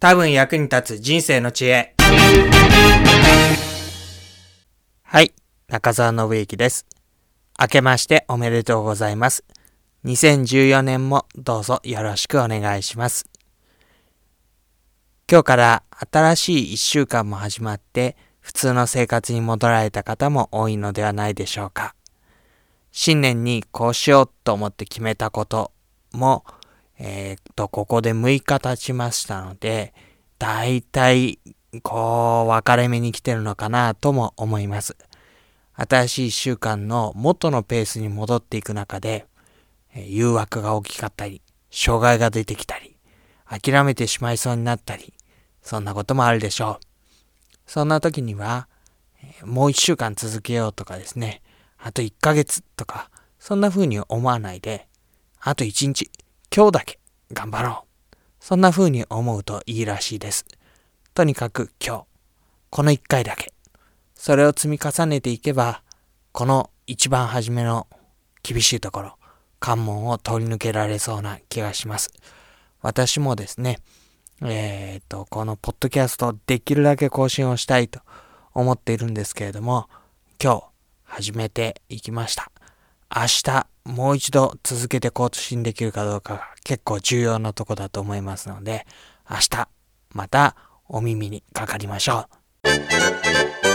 多分役に立つ人生の知恵。はい、中澤信之です。明けましておめでとうございます。2014年もどうぞよろしくお願いします。今日から新しい一週間も始まって普通の生活に戻られた方も多いのではないでしょうか。新年にこうしようと思って決めたこともえー、っと、ここで6日経ちましたので、だいたい、こう、分かれ目に来てるのかなとも思います。新しい1週間の元のペースに戻っていく中で、え、誘惑が大きかったり、障害が出てきたり、諦めてしまいそうになったり、そんなこともあるでしょう。そんな時には、もう1週間続けようとかですね、あと1ヶ月とか、そんな風に思わないで、あと1日、今日だけ頑張ろう。そんな風に思うといいらしいです。とにかく今日、この一回だけ。それを積み重ねていけば、この一番初めの厳しいところ、関門を通り抜けられそうな気がします。私もですね、えっ、と、このポッドキャストできるだけ更新をしたいと思っているんですけれども、今日始めていきました。明日もう一度続けて更新できるかどうかが結構重要なとこだと思いますので、明日またお耳にかかりましょう。